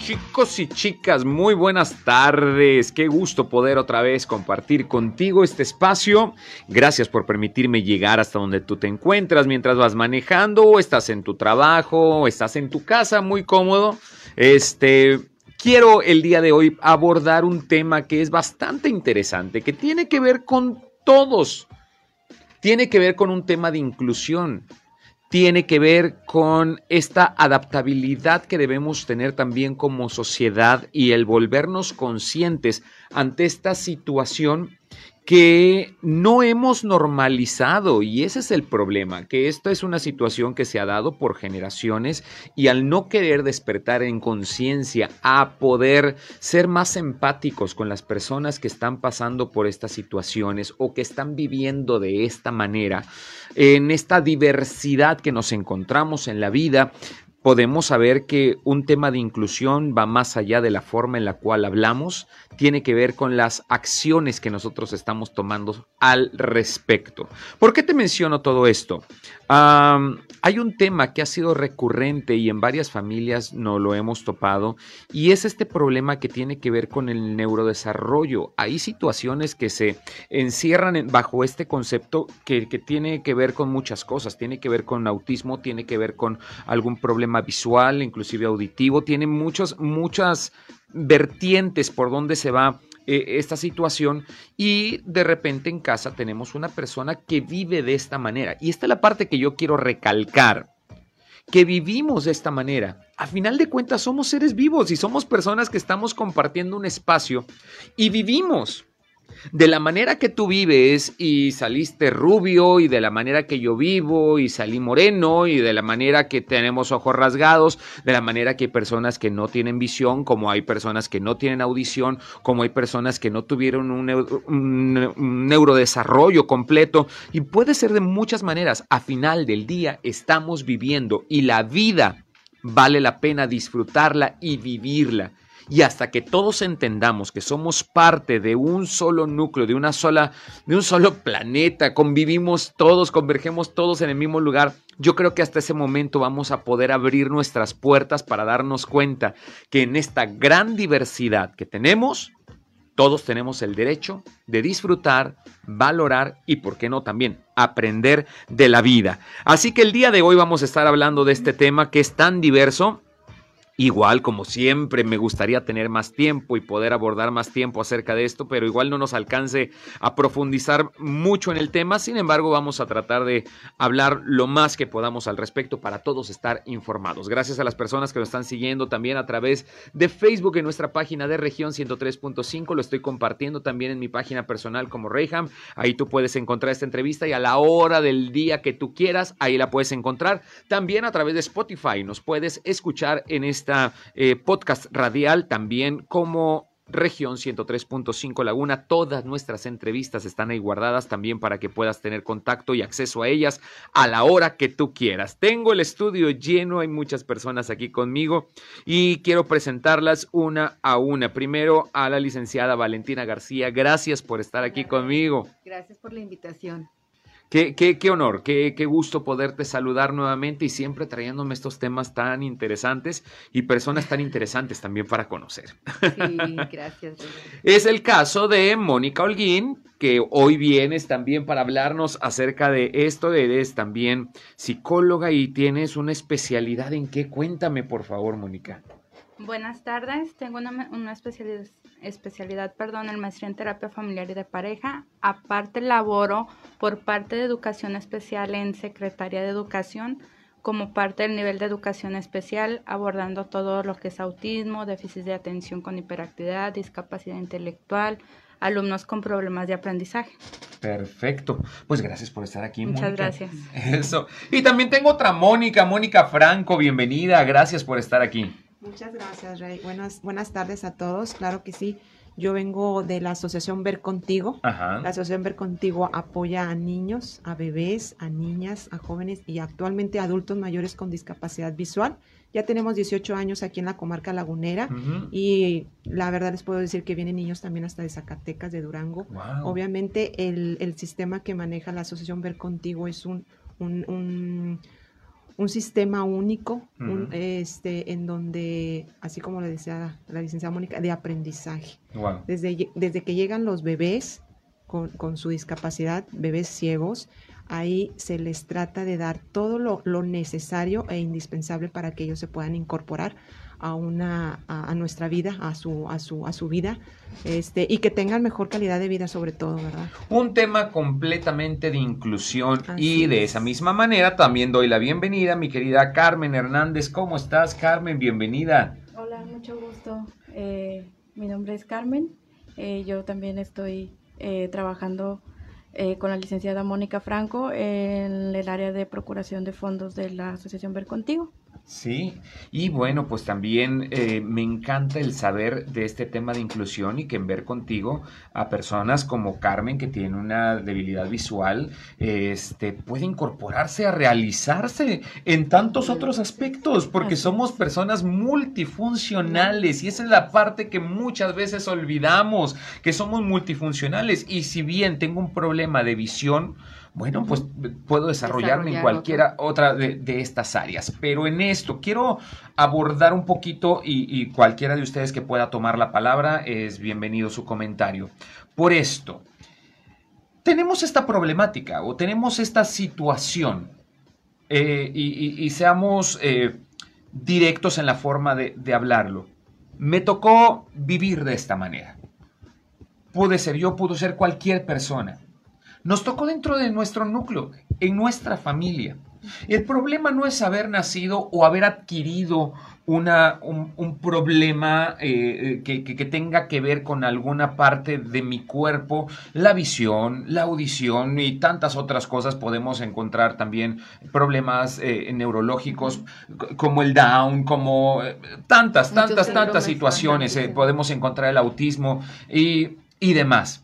Chicos y chicas, muy buenas tardes. Qué gusto poder otra vez compartir contigo este espacio. Gracias por permitirme llegar hasta donde tú te encuentras mientras vas manejando, o estás en tu trabajo, o estás en tu casa, muy cómodo. Este, quiero el día de hoy abordar un tema que es bastante interesante, que tiene que ver con todos. Tiene que ver con un tema de inclusión tiene que ver con esta adaptabilidad que debemos tener también como sociedad y el volvernos conscientes ante esta situación que no hemos normalizado y ese es el problema, que esta es una situación que se ha dado por generaciones y al no querer despertar en conciencia a poder ser más empáticos con las personas que están pasando por estas situaciones o que están viviendo de esta manera, en esta diversidad que nos encontramos en la vida, podemos saber que un tema de inclusión va más allá de la forma en la cual hablamos, tiene que ver con las acciones que nosotros estamos tomando al respecto. ¿Por qué te menciono todo esto? Hay un tema que ha sido recurrente y en varias familias no lo hemos topado y es este problema que tiene que ver con el neurodesarrollo. Hay situaciones que se encierran bajo este concepto que, que tiene que ver con muchas cosas. Tiene que ver con autismo, tiene que ver con algún problema visual, inclusive auditivo, tiene muchos, muchas vertientes por donde se va eh, esta situación y de repente en casa tenemos una persona que vive de esta manera. Y esta es la parte que yo quiero recalcar, que vivimos de esta manera. A final de cuentas somos seres vivos y somos personas que estamos compartiendo un espacio y vivimos de la manera que tú vives y saliste rubio y de la manera que yo vivo y salí moreno y de la manera que tenemos ojos rasgados, de la manera que hay personas que no tienen visión, como hay personas que no tienen audición, como hay personas que no tuvieron un, un neurodesarrollo completo y puede ser de muchas maneras. A final del día estamos viviendo y la vida vale la pena disfrutarla y vivirla. Y hasta que todos entendamos que somos parte de un solo núcleo, de una sola, de un solo planeta, convivimos todos, convergemos todos en el mismo lugar, yo creo que hasta ese momento vamos a poder abrir nuestras puertas para darnos cuenta que en esta gran diversidad que tenemos, todos tenemos el derecho de disfrutar, valorar y, por qué no, también aprender de la vida. Así que el día de hoy vamos a estar hablando de este tema que es tan diverso Igual, como siempre, me gustaría tener más tiempo y poder abordar más tiempo acerca de esto, pero igual no nos alcance a profundizar mucho en el tema. Sin embargo, vamos a tratar de hablar lo más que podamos al respecto para todos estar informados. Gracias a las personas que nos están siguiendo también a través de Facebook en nuestra página de región 103.5. Lo estoy compartiendo también en mi página personal como Reyham. Ahí tú puedes encontrar esta entrevista y a la hora del día que tú quieras, ahí la puedes encontrar. También a través de Spotify nos puedes escuchar en esta eh, podcast radial también como región 103.5 Laguna. Todas nuestras entrevistas están ahí guardadas también para que puedas tener contacto y acceso a ellas a la hora que tú quieras. Tengo el estudio lleno, hay muchas personas aquí conmigo y quiero presentarlas una a una. Primero a la licenciada Valentina García. Gracias por estar aquí conmigo. Gracias por la invitación. Qué, qué, qué honor, qué, qué, gusto poderte saludar nuevamente y siempre trayéndome estos temas tan interesantes y personas tan interesantes también para conocer. Sí, gracias. es el caso de Mónica Holguín, que hoy vienes también para hablarnos acerca de esto. Eres también psicóloga y tienes una especialidad en qué. Cuéntame, por favor, Mónica. Buenas tardes, tengo una, una especialidad, especialidad, perdón, en maestría en terapia familiar y de pareja. Aparte laboro por parte de educación especial en Secretaría de Educación como parte del nivel de educación especial, abordando todo lo que es autismo, déficit de atención con hiperactividad, discapacidad intelectual, alumnos con problemas de aprendizaje. Perfecto. Pues gracias por estar aquí. Muchas gracias. Eso. Y también tengo otra Mónica, Mónica Franco, bienvenida. Gracias por estar aquí. Muchas gracias, Rey. Buenas, buenas tardes a todos. Claro que sí. Yo vengo de la Asociación Ver Contigo. La Asociación Ver Contigo apoya a niños, a bebés, a niñas, a jóvenes y actualmente a adultos mayores con discapacidad visual. Ya tenemos 18 años aquí en la comarca lagunera y la verdad les puedo decir que vienen niños también hasta de Zacatecas, de Durango. Obviamente el, sistema que maneja la Asociación Ver Contigo es un, un, sistema único, este, en donde, así como le decía la licenciada Mónica, de aprendizaje. Desde, desde que llegan los bebés con, con su discapacidad, bebés ciegos, ahí se les trata de dar todo lo, necesario e indispensable para que ellos se puedan incorporar a una a, nuestra vida, a su a su a su vida, este y que tengan mejor calidad de vida sobre todo, ¿verdad? Un tema completamente de inclusión y de esa misma manera también doy la bienvenida a mi querida Carmen Hernández. ¿Cómo estás, Carmen? Bienvenida. Hola, mucho gusto. Eh, mi nombre es Carmen. Eh, yo también estoy eh, trabajando eh, con la licenciada Mónica Franco en el área de procuración de fondos de la Asociación Ver Contigo. Sí, y bueno, pues también eh, me encanta el saber de este tema de inclusión y que en ver contigo a personas como Carmen que tiene una debilidad visual, este, puede incorporarse a realizarse en tantos otros aspectos, porque somos personas multifuncionales y esa es la parte que muchas veces olvidamos, que somos multifuncionales. Y si bien tengo un problema de visión, bueno, pues puedo desarrollarme en cualquiera otra de, estas áreas. Pero en esto quiero abordar un poquito y, cualquiera de ustedes que pueda tomar la palabra es bienvenido su comentario. Por esto, tenemos esta problemática o tenemos esta situación eh, y, seamos eh, directos en la forma de, de hablarlo. Me tocó vivir de esta manera. Pude ser yo, pudo ser cualquier persona nos tocó dentro de nuestro núcleo, en nuestra familia. El problema no es haber nacido o haber adquirido una, un, problema eh, que, tenga que ver con alguna parte de mi cuerpo, la visión, la audición y tantas otras cosas. Podemos encontrar también problemas eh, neurológicos como el Down, como eh, tantas, tantas, tantas situaciones. podemos encontrar el autismo y, y demás.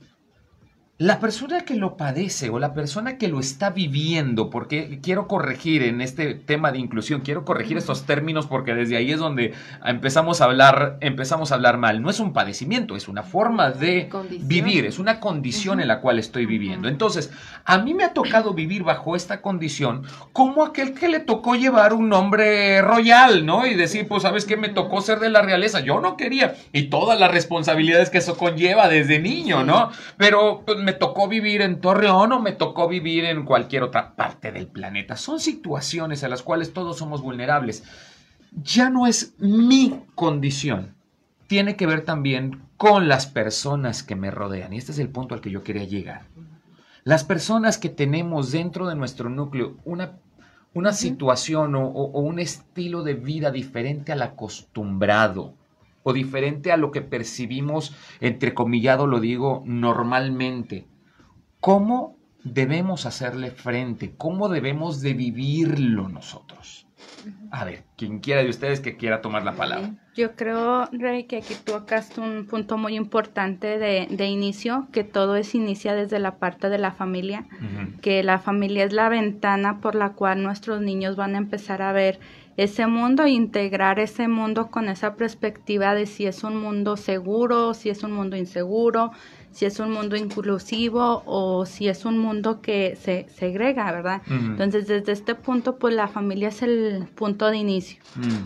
La persona que lo padece o la persona que lo está viviendo, porque quiero corregir en este tema de inclusión, quiero corregir estos términos porque desde ahí es donde empezamos a hablar, empezamos a hablar mal. No es un padecimiento, es una forma de vivir, es una condición en la cual estoy viviendo. Entonces, a mí me ha tocado vivir bajo esta condición como aquel que le tocó llevar un nombre royal, ¿no? Y decir, pues, ¿sabes qué? Me tocó ser de la realeza. Yo no quería. Y todas las responsabilidades que eso conlleva desde niño, ¿no? Pero pues, me tocó vivir en Torreón o me tocó vivir en cualquier otra parte del planeta. Son situaciones a las cuales todos somos vulnerables. Ya no es mi condición. Tiene que ver también con las personas que me rodean. Y este es el punto al que yo quería llegar. Las personas que tenemos dentro de nuestro núcleo una, una situación o, o un estilo de vida diferente al acostumbrado o diferente a lo que percibimos, entrecomillado lo digo, normalmente. ¿Cómo debemos hacerle frente? ¿Cómo debemos de vivirlo nosotros? A ver, quien quiera de ustedes que quiera tomar la palabra. Yo creo, Rey, que aquí tocaste un punto muy importante de, de inicio, que todo es inicia desde la parte de la familia, que la familia es la ventana por la cual nuestros niños van a empezar a ver ese mundo integrar ese mundo con esa perspectiva de si es un mundo seguro, si es un mundo inseguro, si es un mundo inclusivo o si es un mundo que se segrega, ¿verdad? Entonces, desde este punto, pues la familia es el punto de inicio.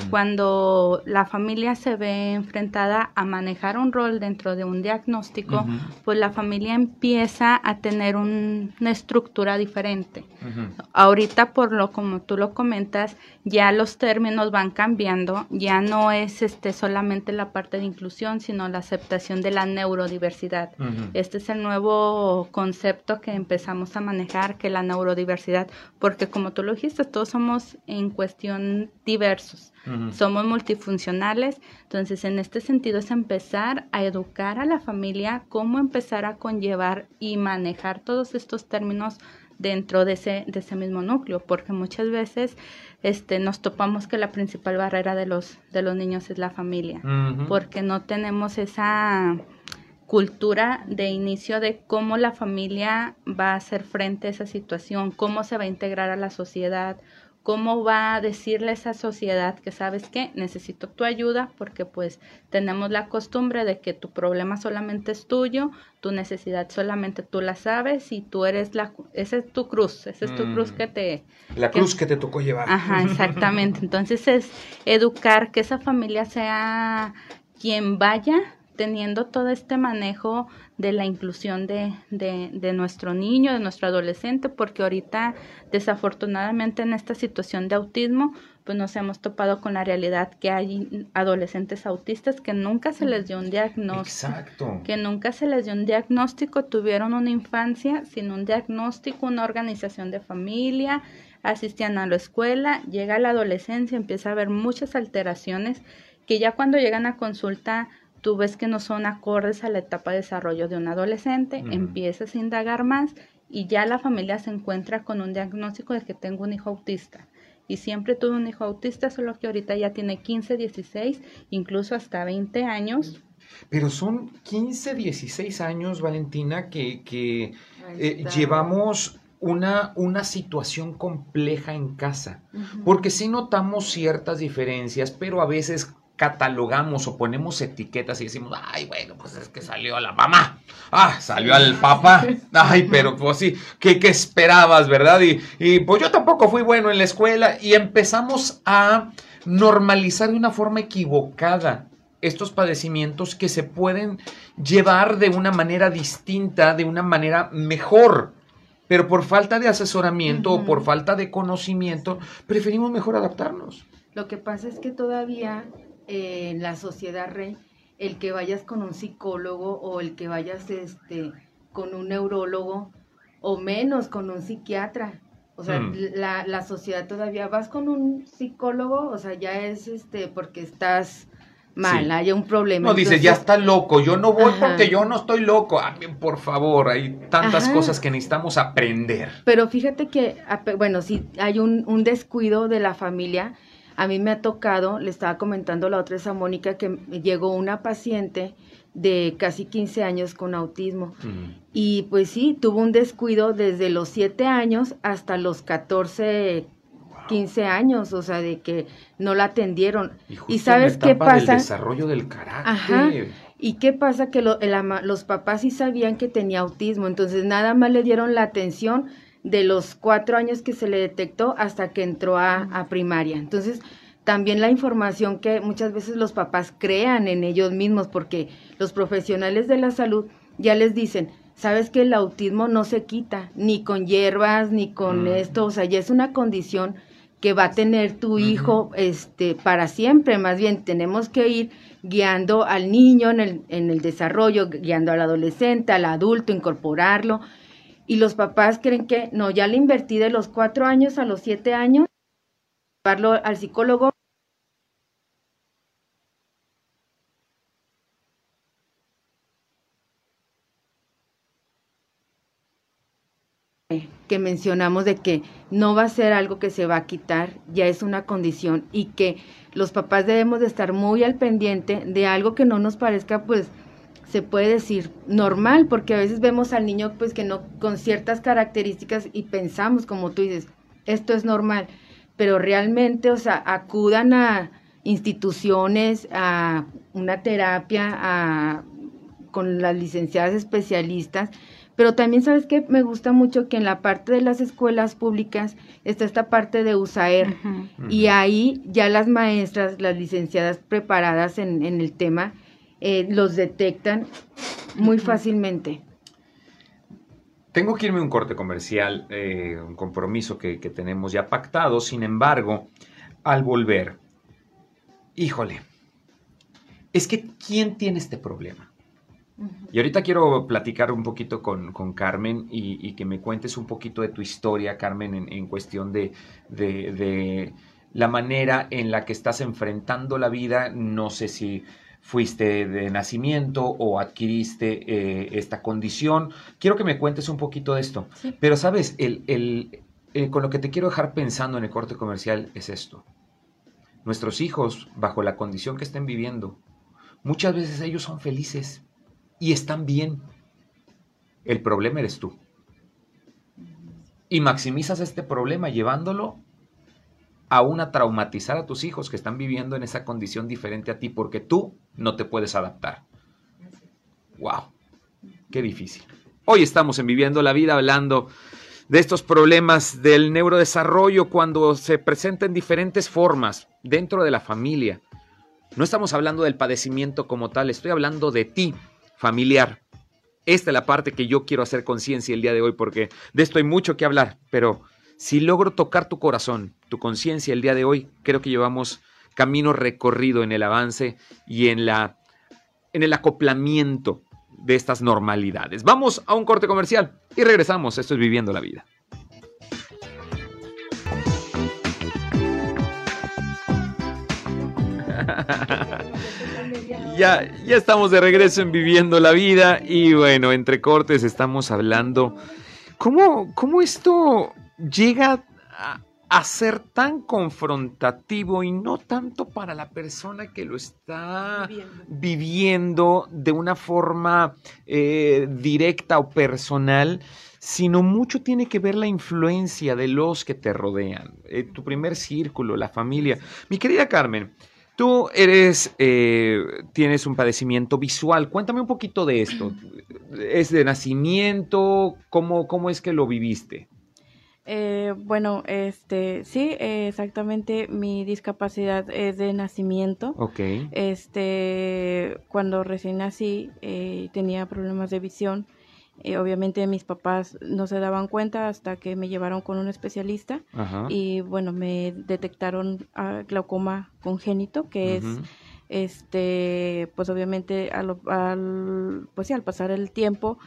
Cuando la familia se ve enfrentada a manejar un rol dentro de un diagnóstico, pues la familia empieza a tener una estructura diferente. Ahorita, por lo como tú lo comentas, ya los términos van cambiando, ya no es este solamente la parte de inclusión, sino la aceptación de la neurodiversidad. Este es el nuevo concepto que empezamos a manejar, que la neurodiversidad, porque como tú lo dijiste, todos somos en cuestión diversos, somos multifuncionales, entonces en este sentido es empezar a educar a la familia cómo empezar a conllevar y manejar todos estos términos dentro de ese, de ese mismo núcleo, porque muchas veces este, nos topamos que la principal barrera de los, de los niños es la familia, porque no tenemos esa cultura de inicio de cómo la familia va a hacer frente a esa situación, cómo se va a integrar a la sociedad, cómo va a decirle a esa sociedad que sabes que necesito tu ayuda porque pues tenemos la costumbre de que tu problema solamente es tuyo, tu necesidad solamente tú la sabes y tú eres la esa es tu cruz, esa es tu cruz mm. que te la cruz que te tocó llevar. Ajá, exactamente. Entonces es educar que esa familia sea quien vaya teniendo todo este manejo de la inclusión de, de, nuestro niño, de nuestro adolescente, porque ahorita desafortunadamente en esta situación de autismo, pues nos hemos topado con la realidad que hay adolescentes autistas que nunca se les dio un diagnóstico. Exacto. Que nunca se les dio un diagnóstico, tuvieron una infancia sin un diagnóstico, una organización de familia, asistían a la escuela, llega la adolescencia, empieza a haber muchas alteraciones que ya cuando llegan a consulta tú ves que no son acordes a la etapa de desarrollo de un adolescente, empiezas a indagar más y ya la familia se encuentra con un diagnóstico de que tengo un hijo autista. Y siempre tuve un hijo autista, solo que ahorita ya tiene 15, 16, incluso hasta 20 años. Pero son 15, 16 años, Valentina, que, que eh, llevamos una, una, situación compleja en casa, porque sí notamos ciertas diferencias, pero a veces catalogamos o ponemos etiquetas y decimos, ay, bueno, pues es que salió a la mamá, ah, salió al papá, ay, pero pues sí, ¿qué, qué esperabas, verdad? Y, y, pues yo tampoco fui bueno en la escuela y empezamos a normalizar de una forma equivocada estos padecimientos que se pueden llevar de una manera distinta, de una manera mejor. Pero por falta de asesoramiento o por falta de conocimiento, preferimos mejor adaptarnos. Lo que pasa es que todavía en la sociedad rey el que vayas con un psicólogo o el que vayas este con un neurólogo o menos con un psiquiatra. O sea, hmm. la, la, sociedad todavía vas con un psicólogo, o sea, ya es este porque estás mal, hay un problema. No, dices, ya está loco, yo no voy porque yo no estoy loco. Ah, por favor, hay tantas cosas que necesitamos aprender. Pero fíjate que, bueno, si hay un, un descuido de la familia, a mí me ha tocado, le estaba comentando la otra vez a Mónica, que llegó una paciente de casi 15 años con autismo. Y pues sí, tuvo un descuido desde los 7 años hasta los 14, 15 años, o sea, de que no la atendieron. Y, sabes qué pasa? El desarrollo del carácter. ¿Y qué pasa? Que los papás sí sabían que tenía autismo, entonces nada más le dieron la atención de los cuatro años que se le detectó hasta que entró a, primaria. Entonces, también la información que muchas veces los papás crean en ellos mismos, porque los profesionales de la salud ya les dicen, sabes que el autismo no se quita, ni con hierbas, ni con mm. esto, o sea, ya es una condición que va a tener tu hijo este, para siempre, más bien tenemos que ir guiando al niño en el, en el desarrollo, guiando al adolescente, al adulto, incorporarlo, y los papás creen que, no, ya le invertí de los cuatro años a los siete años, llevarlo al psicólogo. que mencionamos de que no va a ser algo que se va a quitar, ya es una condición y que los papás debemos de estar muy al pendiente de algo que no nos parezca pues se puede decir normal, porque a veces vemos al niño pues que no con ciertas características y pensamos como tú dices, esto es normal, pero realmente, o sea, acudan a instituciones, a una terapia, a, con las licenciadas especialistas, pero también sabes que me gusta mucho que en la parte de las escuelas públicas está esta parte de USAER. Y ahí ya las maestras, las licenciadas preparadas en, en el tema, eh, los detectan muy fácilmente. Tengo que irme a un corte comercial, eh, un compromiso que, tenemos ya pactado, sin embargo, al volver, híjole, es que ¿quién tiene este problema? Y ahorita quiero platicar un poquito con, Carmen y, que me cuentes un poquito de tu historia, Carmen, en, cuestión de, de, la manera en la que estás enfrentando la vida. No sé si fuiste de nacimiento o adquiriste eh, esta condición. Quiero que me cuentes un poquito de esto. Pero, ¿sabes? El, el, eh, con lo que te quiero dejar pensando en el corte comercial es esto. Nuestros hijos, bajo la condición que estén viviendo, muchas veces ellos son felices. y están bien. El problema eres tú. Y maximizas este problema llevándolo aún a traumatizar a tus hijos que están viviendo en esa condición diferente a ti porque tú no te puedes adaptar. ¡Wow! ¡Qué difícil! Hoy estamos en Viviendo la Vida hablando de estos problemas del neurodesarrollo cuando se presenta en diferentes formas dentro de la familia. No estamos hablando del padecimiento como tal, estoy hablando de ti, familiar. Esta es la parte que yo quiero hacer conciencia el día de hoy porque de esto hay mucho que hablar, pero si logro tocar tu corazón, tu conciencia el día de hoy, creo que llevamos camino recorrido en el avance y en, la, en el acoplamiento de estas normalidades. Vamos a un corte comercial y regresamos. Esto es Viviendo la Vida. ya, ya estamos de regreso en Viviendo la Vida y bueno, entre cortes estamos hablando cómo, cómo esto llega a, ser tan confrontativo y no tanto para la persona que lo está viviendo, de una forma eh, directa o personal, sino mucho tiene que ver la influencia de los que te rodean, eh, tu primer círculo, la familia. Mi querida Carmen, tú eres, eh, tienes un padecimiento visual. Cuéntame un poquito de esto. ¿Es de nacimiento? ¿Cómo, cómo es que lo viviste? Eh, bueno, este, sí, exactamente. Mi discapacidad es de nacimiento. Ok. Este, cuando recién nací, eh, tenía problemas de visión. Eh, obviamente mis papás no se daban cuenta hasta que me llevaron con un especialista y bueno, me detectaron glaucoma congénito, que es este, pues obviamente al, al, pues sí, al pasar el tiempo,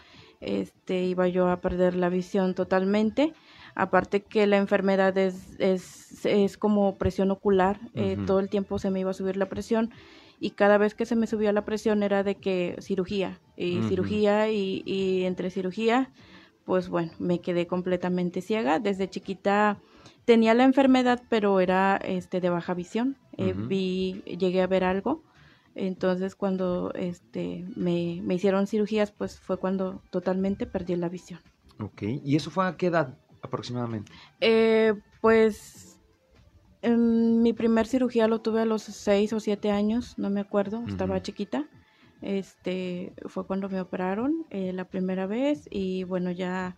este, iba yo a perder la visión totalmente aparte que la enfermedad es, es, es como presión ocular, eh, todo el tiempo se me iba a subir la presión y cada vez que se me subía la presión era de que cirugía y cirugía y, y, entre cirugía, pues bueno, me quedé completamente ciega. Desde chiquita tenía la enfermedad, pero era este de baja visión. Eh, vi, llegué a ver algo. Entonces cuando este me, me hicieron cirugías, pues fue cuando totalmente perdí la visión. Ok, ¿y eso fue a qué edad? Aproximadamente? Eh, pues mi primer cirugía lo tuve a los seis o siete años, no me acuerdo, estaba chiquita. Este fue cuando me operaron eh, la primera vez y bueno ya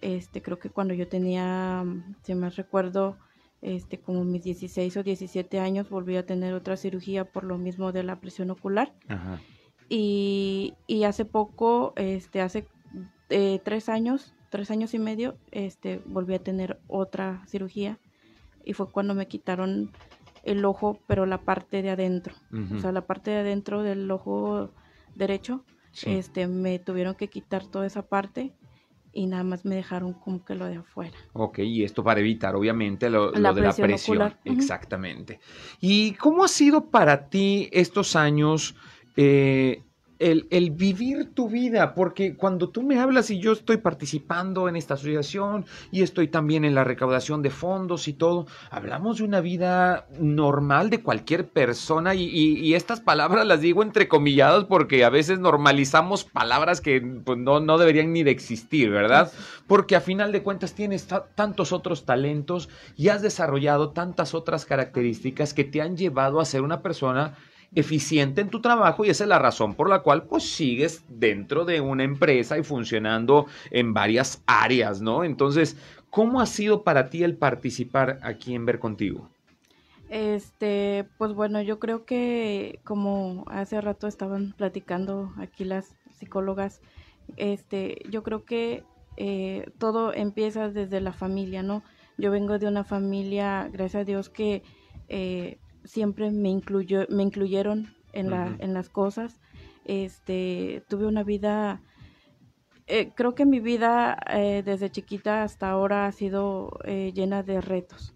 este creo que cuando yo tenía si me recuerdo este como mis 16 o 17 años volví a tener otra cirugía por lo mismo de la presión ocular Y, y hace poco este hace eh, tres años tres años y medio, este, volví a tener otra cirugía y fue cuando me quitaron el ojo, pero la parte de adentro, o sea, la parte de adentro del ojo derecho, este, me tuvieron que quitar toda esa parte y nada más me dejaron como que lo de afuera. Ok, y esto para evitar obviamente lo, de la presión. Exactamente. ¿Y cómo ha sido para ti estos años eh, el, vivir tu vida, porque cuando tú me hablas y yo estoy participando en esta asociación y estoy también en la recaudación de fondos y todo, hablamos de una vida normal de cualquier persona y, estas palabras las digo entrecomilladas porque a veces normalizamos palabras que pues, no, no deberían ni de existir, ¿verdad? Porque a final de cuentas tienes tantos otros talentos y has desarrollado tantas otras características que te han llevado a ser una persona eficiente en tu trabajo y esa es la razón por la cual pues sigues dentro de una empresa y funcionando en varias áreas, ¿no? Entonces, ¿cómo ha sido para ti el participar aquí en Ver Contigo? Este, pues bueno, yo creo que como hace rato estaban platicando aquí las psicólogas, este, yo creo que eh, todo empieza desde la familia, ¿no? Yo vengo de una familia, gracias a Dios, que eh, siempre me, incluyó, me incluyeron en, la, en las cosas. Este, tuve una vida, eh, creo que mi vida eh, desde chiquita hasta ahora ha sido eh, llena de retos.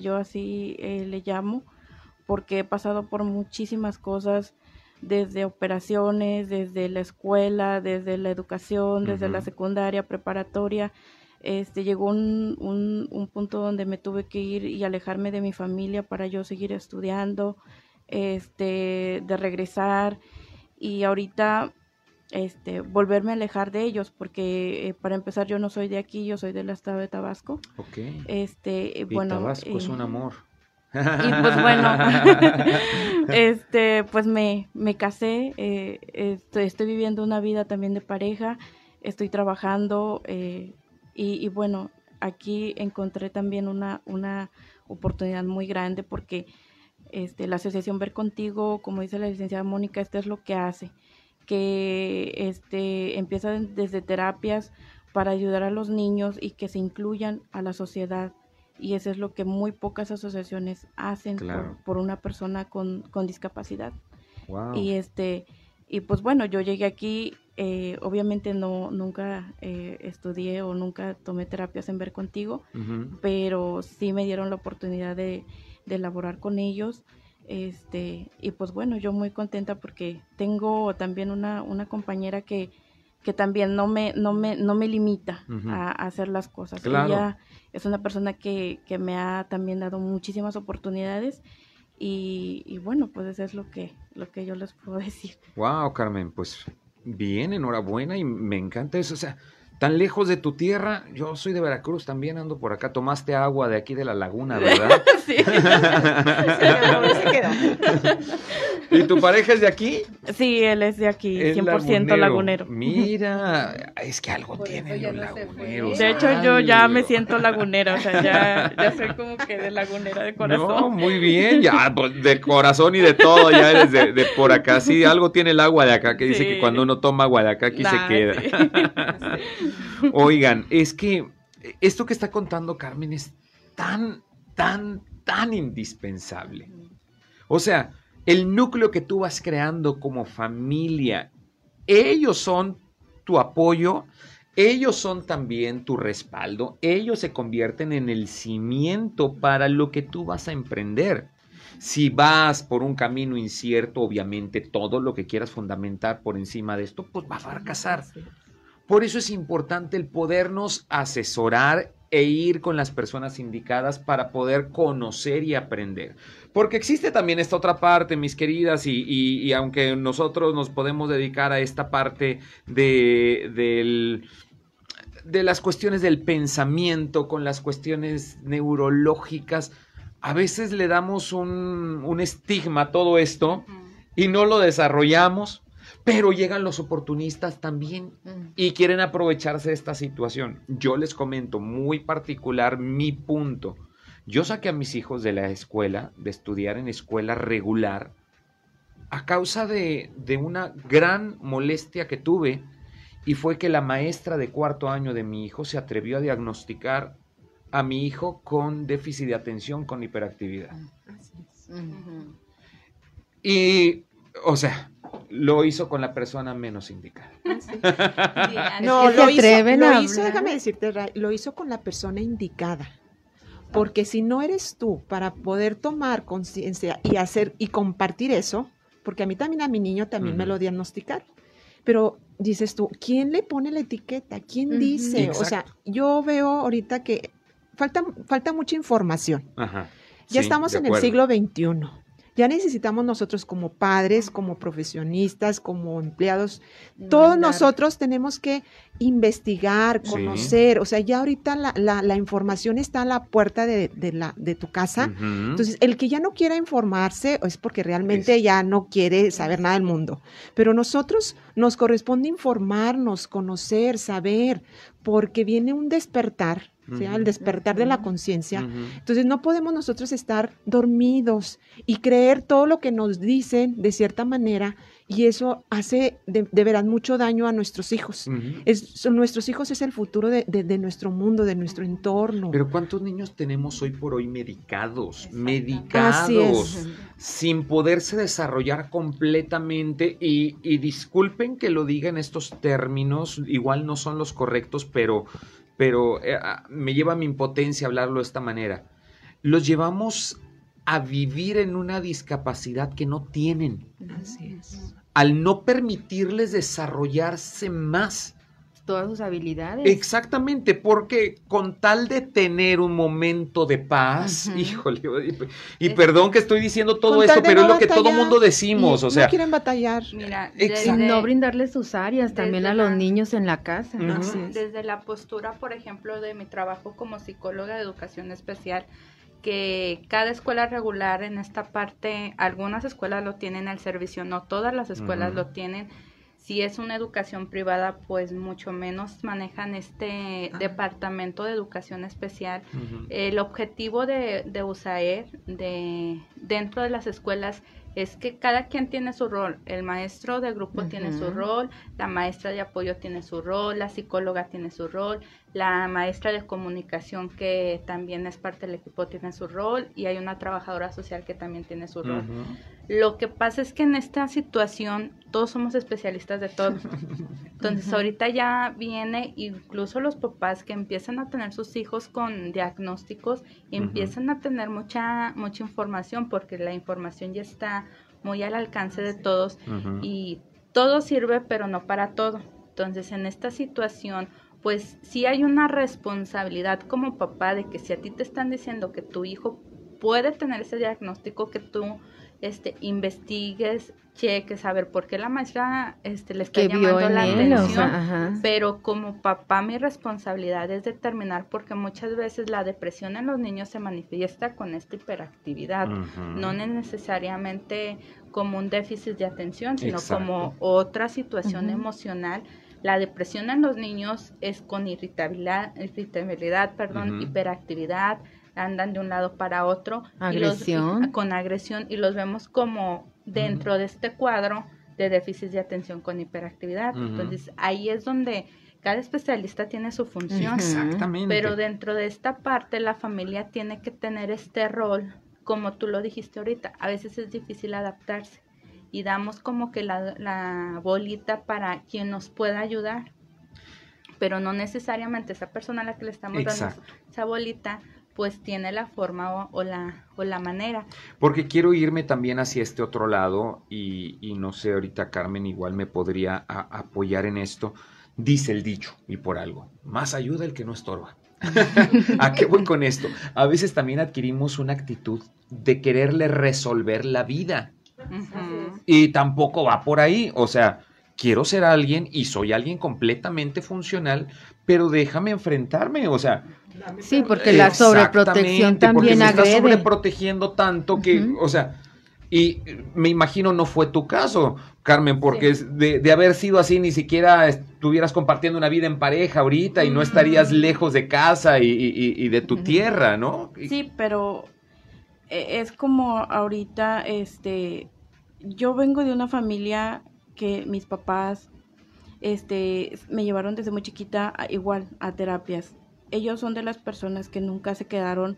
yo así le llamo porque he pasado por muchísimas cosas, desde operaciones, desde la escuela, desde la educación, desde la secundaria, preparatoria, este, llegó un, un, punto donde me tuve que ir y alejarme de mi familia para yo seguir estudiando, este, de regresar. Y ahorita este, volverme a alejar de ellos, porque eh, para empezar yo no soy de aquí, yo soy del estado de Tabasco. Ok. Este, y bueno, Tabasco es un amor. Y pues bueno, este, pues me, me casé, eh, estoy, estoy, viviendo una vida también de pareja, estoy trabajando eh, y, y, bueno, aquí encontré también una, una oportunidad muy grande porque este, la asociación Ver Contigo, como dice la licenciada Mónica, esto es lo que hace, que este, empieza desde terapias para ayudar a los niños y que se incluyan a la sociedad. Y eso es lo que muy pocas asociaciones hacen por, una persona con, con discapacidad. Y este y pues bueno, yo llegué aquí, eh, obviamente no nunca eh, estudié o nunca tomé terapias en ver contigo, pero sí me dieron la oportunidad de, de elaborar con ellos. Este, y pues bueno, yo muy contenta porque tengo también una, una compañera que, que también no me, no me, no me limita a, hacer las cosas. Ella es una persona que, que, me ha también dado muchísimas oportunidades y, y, bueno, pues eso es lo que, lo que yo les puedo decir. Wow, Carmen, pues bien, enhorabuena y me encanta eso. O sea, tan lejos de tu tierra. Yo soy de Veracruz, también ando por acá. Tomaste agua de aquí de la laguna, ¿verdad? sí. ¿Y tu pareja es de aquí? Sí, él es de aquí, 100% lagunero. Mira, es que algo tiene los laguneros. De hecho, yo ya me siento lagunera, o sea, ya, ya soy como que de lagunera de corazón. No, muy bien, ya pues, de corazón y de todo, ya eres de, por acá. Sí, algo tiene el agua de acá que dice que cuando uno toma agua de acá, aquí se queda. Oigan, es que esto que está contando Carmen es tan, tan, tan indispensable. O sea, el núcleo que tú vas creando como familia, ellos son tu apoyo, ellos son también tu respaldo, ellos se convierten en el cimiento para lo que tú vas a emprender. Si vas por un camino incierto, obviamente todo lo que quieras fundamentar por encima de esto, pues va a fracasar. Por eso es importante el podernos asesorar e ir con las personas indicadas para poder conocer y aprender. Porque existe también esta otra parte, mis queridas, y, aunque nosotros nos podemos dedicar a esta parte de, de las cuestiones del pensamiento, con las cuestiones neurológicas, a veces le damos un, un estigma a todo esto y no lo desarrollamos pero llegan los oportunistas también y quieren aprovecharse de esta situación. Yo les comento muy particular mi punto. Yo saqué a mis hijos de la escuela, de estudiar en escuela regular, a causa de, de una gran molestia que tuve y fue que la maestra de cuarto año de mi hijo se atrevió a diagnosticar a mi hijo con déficit de atención, con hiperactividad. Y, o sea, lo hizo con la persona menos indicada. Ah, no, lo, hizo, lo hizo, déjame decirte, lo hizo con la persona indicada. Porque si no eres tú para poder tomar conciencia y hacer y compartir eso, porque a mí también a mi niño también me lo diagnosticaron. Pero dices tú, ¿quién le pone la etiqueta? ¿Quién dice? O sea, yo veo ahorita que falta, falta mucha información. ya estamos en el siglo XXI ya necesitamos nosotros como padres, como profesionistas, como empleados, todos nosotros tenemos que investigar, conocer, o sea, ya ahorita la, la, información está a la puerta de, la, de tu casa, entonces el que ya no quiera informarse es porque realmente ya no quiere saber nada del mundo, pero nosotros nos corresponde informarnos, conocer, saber, porque viene un despertar sea, el despertar de la conciencia. Entonces no podemos nosotros estar dormidos y creer todo lo que nos dicen de cierta manera y eso hace de, verdad mucho daño a nuestros hijos. es, nuestros hijos es el futuro de, nuestro mundo, de nuestro entorno. Pero ¿cuántos niños tenemos hoy por hoy medicados? Medicados, sin poderse desarrollar completamente y, y disculpen que lo diga en estos términos, igual no son los correctos, pero pero eh, ah, me lleva mi impotencia hablarlo de esta manera. Los llevamos a vivir en una discapacidad que no tienen. Así es. Al no permitirles desarrollarse más. Todas sus habilidades. Exactamente, porque con tal de tener un momento de paz, híjole, y, perdón que estoy diciendo todo esto, pero es lo que todo mundo decimos, o sea. No quieren batallar. Mira, y no brindarles sus áreas también a los niños en la casa. Desde la postura, por ejemplo, de mi trabajo como psicóloga de educación especial, que cada escuela regular en esta parte, algunas escuelas lo tienen al servicio, no todas las escuelas lo tienen. Si es una educación privada, pues mucho menos manejan este departamento de educación especial. El objetivo de, de USAER de, dentro de las escuelas es que cada quien tiene su rol. El maestro de grupo tiene su rol, la maestra de apoyo tiene su rol, la psicóloga tiene su rol, la maestra de comunicación que también es parte del equipo tiene su rol y hay una trabajadora social que también tiene su rol. Lo que pasa es que en esta situación todos somos especialistas de todo. Entonces ahorita ya viene incluso los papás que empiezan a tener sus hijos con diagnósticos y empiezan a tener mucha mucha información porque la información ya está muy al alcance de todos y todo sirve pero no para todo. Entonces en esta situación pues sí hay una responsabilidad como papá de que si a ti te están diciendo que tu hijo puede tener ese diagnóstico, que tú este, investigues, cheques, a ver por qué la maestra este, le está llamando la atención. pero como papá mi responsabilidad es determinar porque muchas veces la depresión en los niños se manifiesta con esta hiperactividad, no necesariamente como un déficit de atención, sino como otra situación emocional. La depresión en los niños es con irritabilidad, irritabilidad perdón, hiperactividad, andan de un lado para otro. Agresión. con agresión y los vemos como dentro de este cuadro de déficit de atención con hiperactividad. Entonces ahí es donde cada especialista tiene su función. Exactamente. Pero dentro de esta parte la familia tiene que tener este rol, como tú lo dijiste ahorita, a veces es difícil adaptarse y damos como que la, bolita para quien nos pueda ayudar, pero no necesariamente esa persona a la que le estamos dando esa bolita pues tiene la forma o, la, o la manera. Porque quiero irme también hacia este otro lado y, no sé, ahorita Carmen igual me podría apoyar en esto. Dice el dicho, y por algo, más ayuda el que no estorba. ¿A qué voy con esto? A veces también adquirimos una actitud de quererle resolver la vida y tampoco va por ahí. O sea, quiero ser alguien y soy alguien completamente funcional, pero déjame enfrentarme. O sea, sí, porque la sobreprotección también porque agrede. Está sobreprotegiendo tanto que, o sea, y me imagino no fue tu caso, Carmen, porque de, haber sido así ni siquiera estuvieras compartiendo una vida en pareja ahorita y no estarías lejos de casa y, de tu tierra, ¿no? Sí, pero e, es como ahorita, este, yo vengo de una familia que mis papás este, me llevaron desde muy chiquita igual a terapias. Ellos son de las personas que nunca se quedaron,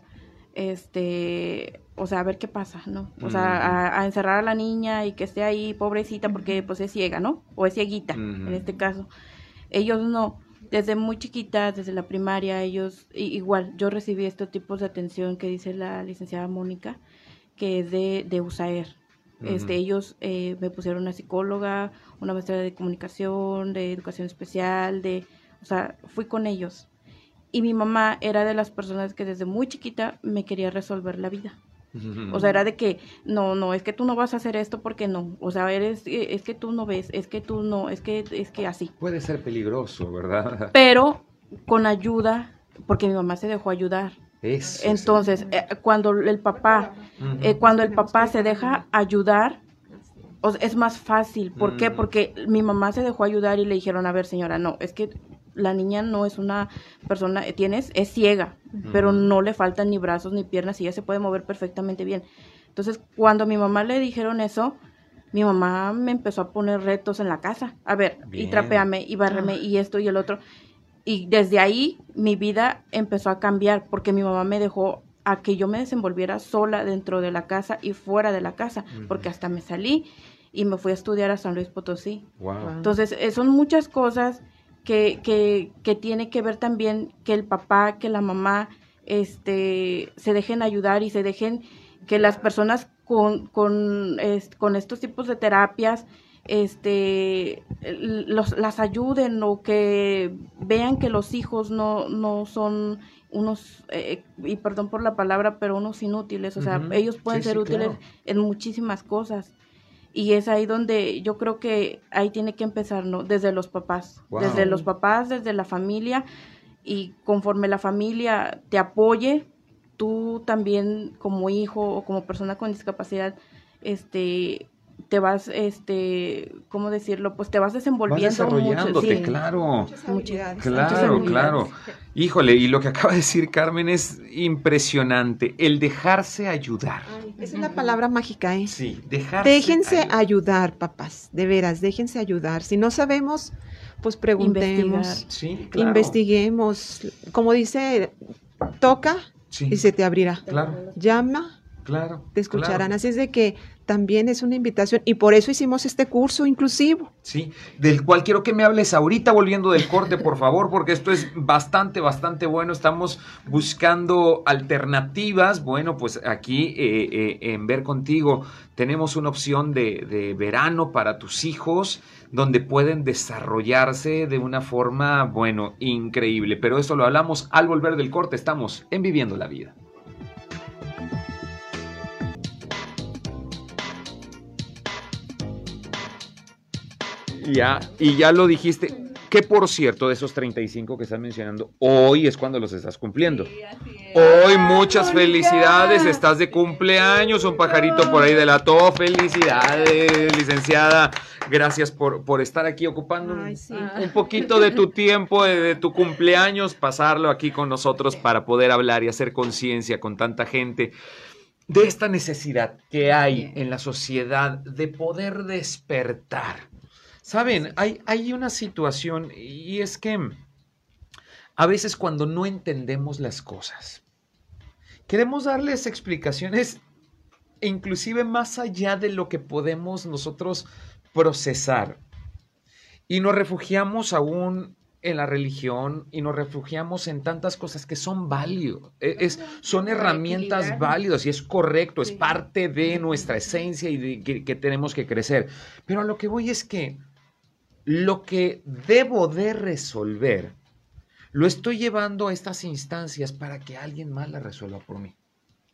este, o sea, a ver qué pasa, ¿no? O sea, a, encerrar a la niña y que esté ahí, pobrecita, porque pues es ciega, ¿no? O es cieguita, en este caso. Ellos no. Desde muy chiquita, desde la primaria, ellos, igual, yo recibí estos tipos de atención que dice la licenciada Mónica, que es de, de USAER, este, ellos eh, me pusieron una psicóloga, una maestra de comunicación, de educación especial, de, o sea, fui con ellos. Y mi mamá era de las personas que desde muy chiquita me quería resolver la vida. O sea, era de que, no, no, es que tú no vas a hacer esto porque no. O sea, eres, es que tú no ves, es que tú no, es que, es que así. Puede ser peligroso, ¿verdad? Pero con ayuda, porque mi mamá se dejó ayudar. Entonces, eh, cuando el papá, eh, cuando el papá se deja ayudar, es más fácil. ¿Por qué? Porque mi mamá se dejó ayudar y le dijeron, a ver, señora, no, es que la niña no es una persona, eh, tienes, es ciega, pero no le faltan ni brazos ni piernas y ella se puede mover perfectamente bien. Entonces, cuando a mi mamá le dijeron eso, mi mamá me empezó a poner retos en la casa. A ver, y trapeame, y bárreme, y esto y el otro y desde ahí mi vida empezó a cambiar porque mi mamá me dejó a que yo me desenvolviera sola dentro de la casa y fuera de la casa, porque hasta me salí y me fui a estudiar a San Luis Potosí. Entonces, eh, son muchas cosas que, que, que tiene que ver también que el papá, que la mamá, este, se dejen ayudar y se dejen que las personas con, con, con estos tipos de terapias este los, las ayuden o que vean que los hijos no, no son unos, eh, y perdón por la palabra, pero unos inútiles, o sea, ellos pueden ser útiles en muchísimas cosas. Y es ahí donde yo creo que ahí tiene que empezar, ¿no? Desde los papás, desde los papás, desde la familia, y conforme la familia te apoye, tú también como hijo o como persona con discapacidad, este, te vas, este, ¿cómo decirlo? Pues te vas desenvolviendo. Vas desarrollándote, claro. claro, claro. Híjole, y lo que acaba de decir Carmen es impresionante, el dejarse ayudar. esa es la palabra mágica, ¿eh? Sí, dejarse Déjense ayudar. papás, de veras, déjense ayudar. Si no sabemos, pues preguntemos, investiguemos. Como dice, toca y se te abrirá. Claro. Llama Claro. Te escucharán. Así es de que también es una invitación y por eso hicimos este curso inclusivo. Sí, del cual quiero que me hables ahorita volviendo del corte, por favor, porque esto es bastante, bastante bueno. Estamos buscando alternativas. Bueno, pues aquí eh, eh, en Ver Contigo tenemos una opción de, de verano para tus hijos donde pueden desarrollarse de una forma, bueno, increíble. Pero esto lo hablamos al volver del corte. Estamos en Viviendo la Vida. Ya, y ya lo dijiste. Que por cierto, de esos 35 que estás mencionando, hoy es cuando los estás cumpliendo. Hoy muchas felicidades, estás de cumpleaños, un pajarito por ahí de la to, felicidades, licenciada. Gracias por, por estar aquí ocupando un, poquito de tu tiempo, de, de, tu cumpleaños, pasarlo aquí con nosotros para poder hablar y hacer conciencia con tanta gente de esta necesidad que hay en la sociedad de poder despertar Saben, hay, hay una situación y es que a veces cuando no entendemos las cosas, queremos darles explicaciones inclusive más allá de lo que podemos nosotros procesar. Y nos refugiamos aún en la religión y nos refugiamos en tantas cosas que son válidos, e, es, son herramientas válidas y es correcto, es parte de nuestra esencia y de que, que tenemos que crecer. Pero a lo que voy es que lo que debo de resolver, lo estoy llevando a estas instancias para que alguien más la resuelva por mí.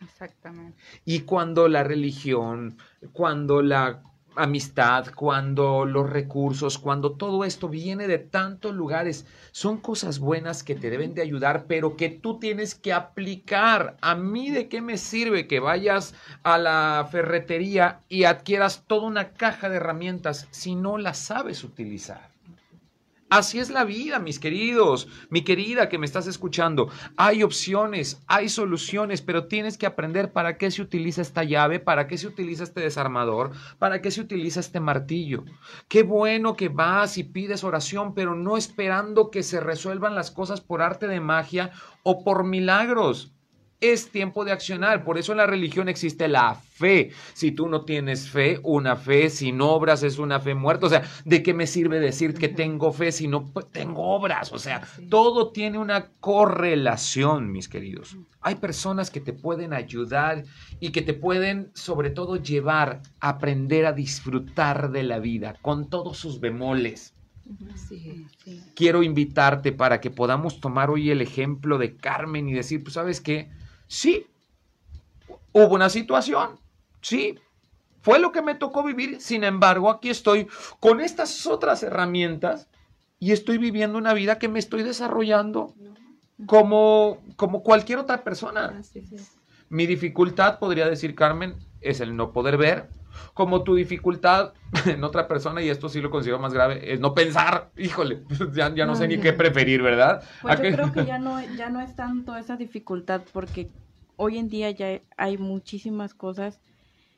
Exactamente. Y cuando la religión, cuando la amistad, cuando los recursos, cuando todo esto viene de tantos lugares, son cosas buenas que te deben de ayudar, pero que tú tienes que aplicar. A mí de qué me sirve que vayas a la ferretería y adquieras toda una caja de herramientas si no las sabes utilizar. Así es la vida, mis queridos, mi querida que me estás escuchando. Hay opciones, hay soluciones, pero tienes que aprender para qué se utiliza esta llave, para qué se utiliza este desarmador, para qué se utiliza este martillo. Qué bueno que vas y pides oración, pero no esperando que se resuelvan las cosas por arte de magia o por milagros es tiempo de accionar. Por eso en la religión existe la fe. Si tú no tienes fe, una fe sin obras es una fe muerta. O sea, ¿de qué me sirve decir que tengo fe si no pues, tengo obras? O sea, todo tiene una correlación, mis queridos. Hay personas que te pueden ayudar y que te pueden, sobre todo, llevar a aprender a disfrutar de la vida con todos sus bemoles. Quiero invitarte para que podamos tomar hoy el ejemplo de Carmen y decir, pues sabes qué, Sí, hubo una situación, sí, fue lo que me tocó vivir, sin embargo, aquí estoy con estas otras herramientas y estoy viviendo una vida que me estoy desarrollando como, como cualquier otra persona. Mi dificultad, podría decir Carmen, es el no poder ver, como tu dificultad en otra persona, y esto sí lo considero más grave, es no pensar, híjole, ya, no, sé ni qué preferir, ¿verdad? Pues yo creo que ya no, ya no es tanto esa dificultad, porque hoy en día ya hay muchísimas cosas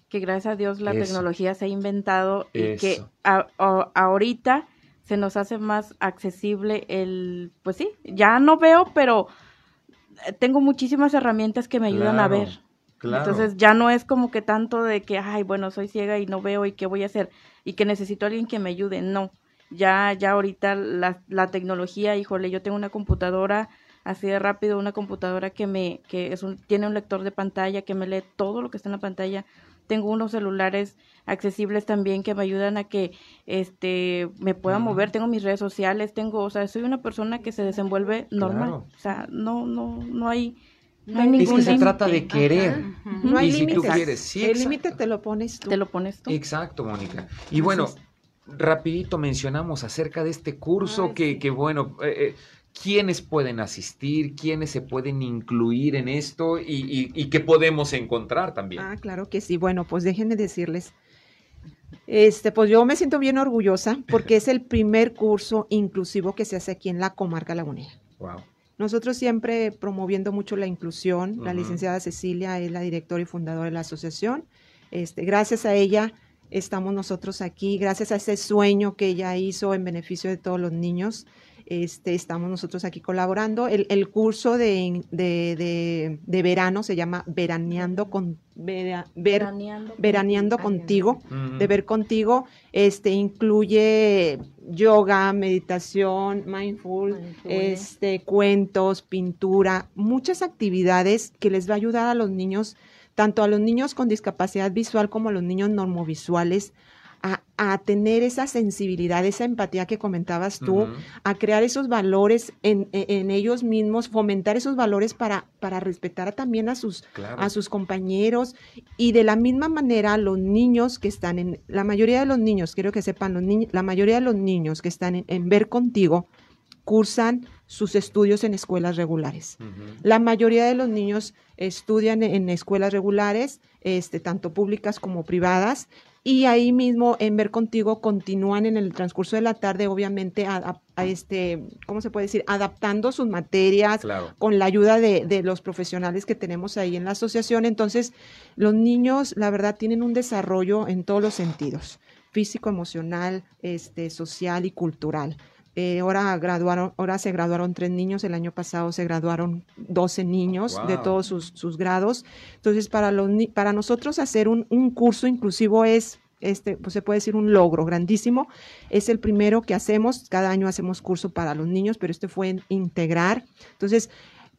que gracias a Dios la tecnología se ha inventado y que ahorita se nos hace más accesible el, pues sí, ya no veo, pero tengo muchísimas herramientas que me ayudan a ver. Entonces ya no es como que tanto de que, ay, bueno, soy ciega y no veo y qué voy a hacer y que necesito a alguien que me ayude. No, ya, ya ahorita la, la tecnología, híjole, yo tengo una computadora, así de rápido, una computadora que me, que es un, tiene un lector de pantalla, que me lee todo lo que está en la pantalla. Tengo unos celulares accesibles también que me ayudan a que este me pueda mover, tengo mis redes sociales, tengo, o sea, soy una persona que se desenvuelve normal. O sea, no, no, no hay no hay ningún es que se trata de querer. No hay límites. el límite te lo pones tú. Te lo pones tú. Exacto, Mónica. Y bueno, rapidito mencionamos acerca de este curso que, que, bueno, eh, eh, quiénes pueden asistir, quiénes se pueden incluir en esto y, y, qué podemos encontrar también. Ah, claro que sí. Bueno, pues déjenme decirles, este, pues yo me siento bien orgullosa porque es el primer curso inclusivo que se hace aquí en la comarca lagunera. Wow. Nosotros siempre promoviendo mucho la inclusión, la licenciada Cecilia es la directora y fundadora de la asociación. Este, gracias a ella estamos nosotros aquí, gracias a ese sueño que ella hizo en beneficio de todos los niños. Este, estamos nosotros aquí colaborando. El, curso de, verano se llama Veraneando, con, veraneando, contigo, de ver contigo. Este, incluye yoga, meditación, mindful, este, cuentos, pintura, muchas actividades que les va a ayudar a los niños, tanto a los niños con discapacidad visual como a los niños normovisuales, a, tener esa sensibilidad, esa empatía que comentabas tú, a crear esos valores en, ellos mismos, fomentar esos valores para, para respetar también a sus, a sus compañeros. Y de la misma manera los niños que están en, la mayoría de los niños, quiero que sepan, los la mayoría de los niños que están en, Ver Contigo cursan sus estudios en escuelas regulares. La mayoría de los niños estudian en, escuelas regulares, este, tanto públicas como privadas, y ahí mismo en Ver Contigo continúan en el transcurso de la tarde, obviamente, a, este, ¿cómo se puede decir? Adaptando sus materias con la ayuda de, los profesionales que tenemos ahí en la asociación. Entonces, los niños, la verdad, tienen un desarrollo en todos los sentidos, físico, emocional, este, social y cultural. Eh, ahora, graduaron, ahora se graduaron tres niños, el año pasado se graduaron 12 niños de todos sus, grados. Entonces, para, los, para nosotros hacer un, curso inclusivo es, este, pues se puede decir un logro grandísimo. Es el primero que hacemos, cada año hacemos curso para los niños, pero este fue en integrar. Entonces,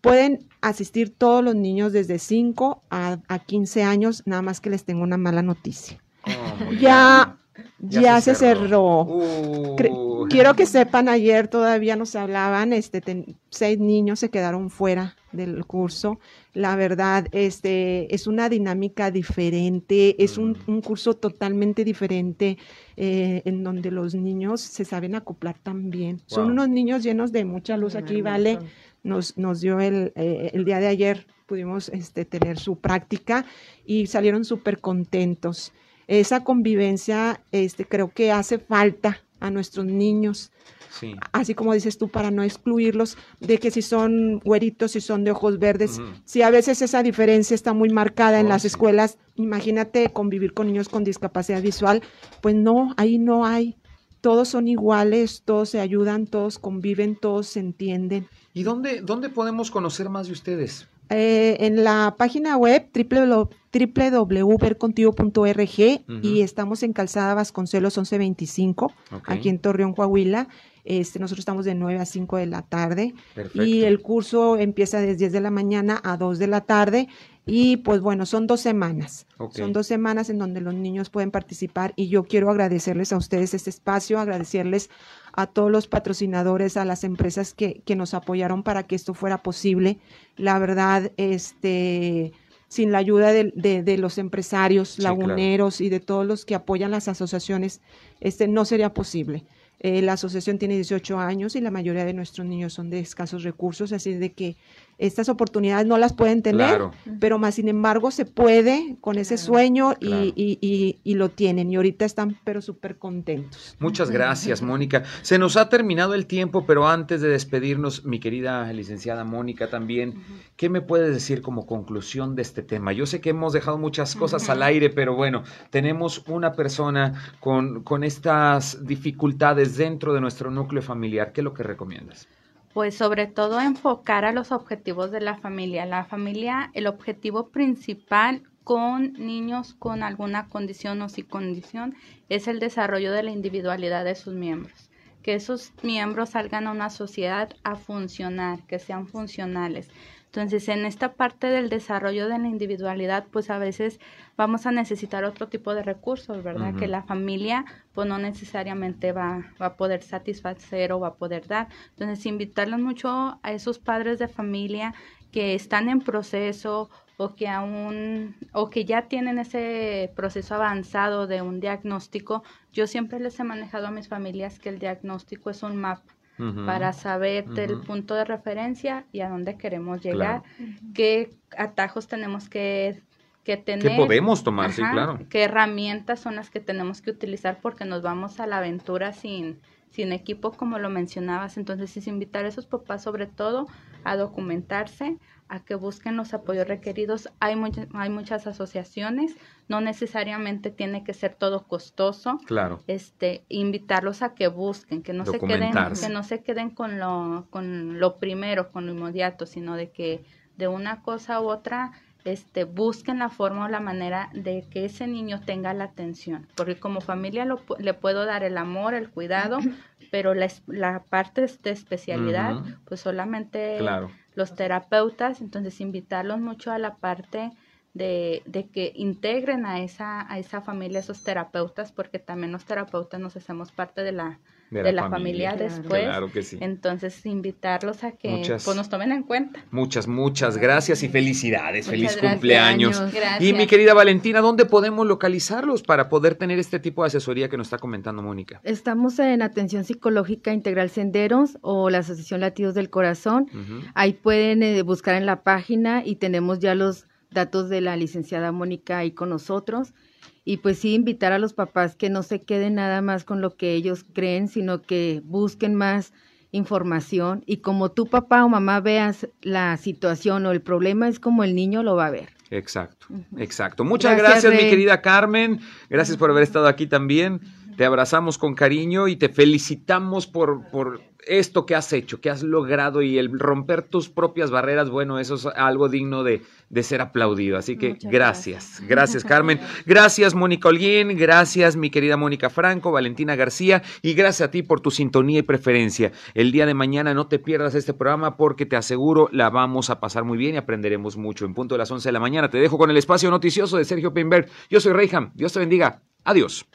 pueden asistir todos los niños desde 5 a, a 15 años, nada más que les tengo una mala noticia. Oh, ya ya, se, cerró. Uh. Quiero que sepan, ayer todavía nos hablaban, este, seis niños se quedaron fuera del curso. La verdad, este, es una dinámica diferente, es un, mm. curso totalmente diferente eh, en donde los niños se saben acoplar también. Son unos niños llenos de mucha luz. Aquí, Vale, nos, nos dio el, eh, el día de ayer, pudimos este, tener su práctica y salieron súper contentos esa convivencia este, creo que hace falta a nuestros niños. Así como dices tú, para no excluirlos de que si son güeritos, si son de ojos verdes, si a veces esa diferencia está muy marcada en oh, las escuelas, imagínate convivir con niños con discapacidad visual, pues no, ahí no hay. Todos son iguales, todos se ayudan, todos conviven, todos se entienden. ¿Y dónde, dónde podemos conocer más de ustedes? Eh, en la página web www.vercontigo.org y estamos en Calzada Vasconcelos 1125, aquí en Torreón, Coahuila. Este, nosotros estamos de 9 a 5 de la tarde. Y el curso empieza desde 10 de la mañana a 2 de la tarde. Y pues bueno, son dos semanas. Son dos semanas en donde los niños pueden participar. Y yo quiero agradecerles a ustedes este espacio, agradecerles a todos los patrocinadores, a las empresas que, que nos apoyaron para que esto fuera posible. La verdad, este, sin la ayuda de, de, los empresarios, laguneros y de todos los que apoyan las asociaciones, este, no sería posible. Eh, la asociación tiene 18 años y la mayoría de nuestros niños son de escasos recursos, así de que estas oportunidades no las pueden tener, pero más sin embargo se puede con ese sueño y, lo tienen y ahorita están pero súper contentos. Muchas gracias, Mónica. Se nos ha terminado el tiempo, pero antes de despedirnos, mi querida licenciada Mónica también, ¿qué me puedes decir como conclusión de este tema? Yo sé que hemos dejado muchas cosas al aire, pero bueno, tenemos una persona con, con estas dificultades dentro de nuestro núcleo familiar. ¿Qué es lo que recomiendas? Pues sobre todo enfocar a los objetivos de la familia. La familia, el objetivo principal con niños con alguna condición o sin condición es el desarrollo de la individualidad de sus miembros. que esos miembros salgan a una sociedad a funcionar, que sean funcionales. Entonces, en esta parte del desarrollo de la individualidad, pues a veces vamos a necesitar otro tipo de recursos, ¿verdad? Que la familia, pues no necesariamente va, va, a poder satisfacer o va a poder dar. Entonces, invitarlos mucho a esos padres de familia que están en proceso o que aún o que ya tienen ese proceso avanzado de un diagnóstico, yo siempre les he manejado a mis familias que el diagnóstico es un mapa para saber del punto de referencia y a dónde queremos llegar, qué atajos tenemos que, que tener. ¿Qué podemos tomar? sí, claro. ¿Qué herramientas son las que tenemos que utilizar porque nos vamos a la aventura sin, sin equipo, como lo mencionabas. Entonces, es invitar a esos papás sobre todo a documentarse, a que busquen los apoyos requeridos. Hay, hay muchas asociaciones, no necesariamente tiene que ser todo costoso. Claro. Este, invitarlos a que busquen, que no se queden, que no se queden con lo, con lo primero, con lo inmediato, sino de que de una cosa u otra este, busquen la forma o la manera de que ese niño tenga la atención, porque como familia le puedo dar el amor, el cuidado, pero la, la parte de especialidad, pues solamente los terapeutas, entonces invitarlos mucho a la parte de, de, que integren a esa, a esa familia esos terapeutas, porque también los terapeutas nos hacemos parte de la de, la, familia, después. Claro que sí. Entonces, invitarlos a que pues, nos tomen en cuenta. Muchas, muchas gracias y felicidades. Feliz cumpleaños. Y mi querida Valentina, ¿dónde podemos localizarlos para poder tener este tipo de asesoría que nos está comentando Mónica? Estamos en Atención Psicológica Integral Senderos o la Asociación Latidos del Corazón. Ahí pueden eh, buscar en la página y tenemos ya los datos de la licenciada Mónica ahí con nosotros y pues sí invitar a los papás que no se queden nada más con lo que ellos creen, sino que busquen más información y como tu papá o mamá veas la situación o el problema es como el niño lo va a ver. Exacto, exacto. Muchas gracias, mi querida Carmen. Gracias por haber estado aquí también. Te abrazamos con cariño y te felicitamos por, por esto que has hecho, que has logrado y el romper tus propias barreras, bueno, eso es algo digno de, ser aplaudido. Así que gracias. gracias, Carmen. Gracias, Mónica Olguín, gracias, mi querida Mónica Franco, Valentina García, y gracias a ti por tu sintonía y preferencia. El día de mañana no te pierdas este programa porque te aseguro la vamos a pasar muy bien y aprenderemos mucho. En punto de las 11 de la mañana te dejo con el espacio noticioso de Sergio Peinberg. Yo soy Reyham. Dios te bendiga. Adiós.